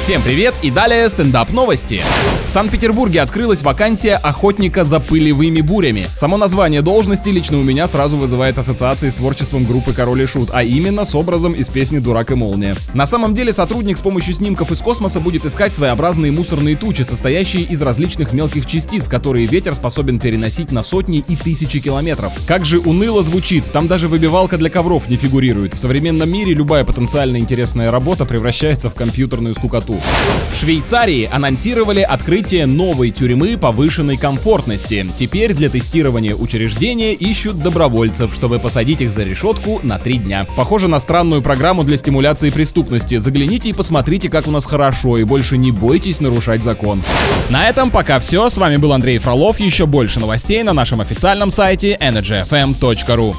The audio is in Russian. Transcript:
Всем привет и далее стендап новости. В Санкт-Петербурге открылась вакансия охотника за пылевыми бурями. Само название должности лично у меня сразу вызывает ассоциации с творчеством группы Король и Шут, а именно с образом из песни «Дурак и молния». На самом деле сотрудник с помощью снимков из космоса будет искать своеобразные мусорные тучи, состоящие из различных мелких частиц, которые ветер способен переносить на сотни и тысячи километров. Как же уныло звучит, там даже выбивалка для ковров не фигурирует. В современном мире любая потенциально интересная работа превращается в компьютерную скукоту. В Швейцарии анонсировали открытие новой тюрьмы повышенной комфортности. Теперь для тестирования учреждения ищут добровольцев, чтобы посадить их за решетку на три дня. Похоже на странную программу для стимуляции преступности. Загляните и посмотрите, как у нас хорошо, и больше не бойтесь нарушать закон. На этом пока все. С вами был Андрей Фролов. Еще больше новостей на нашем официальном сайте energyfm.ru.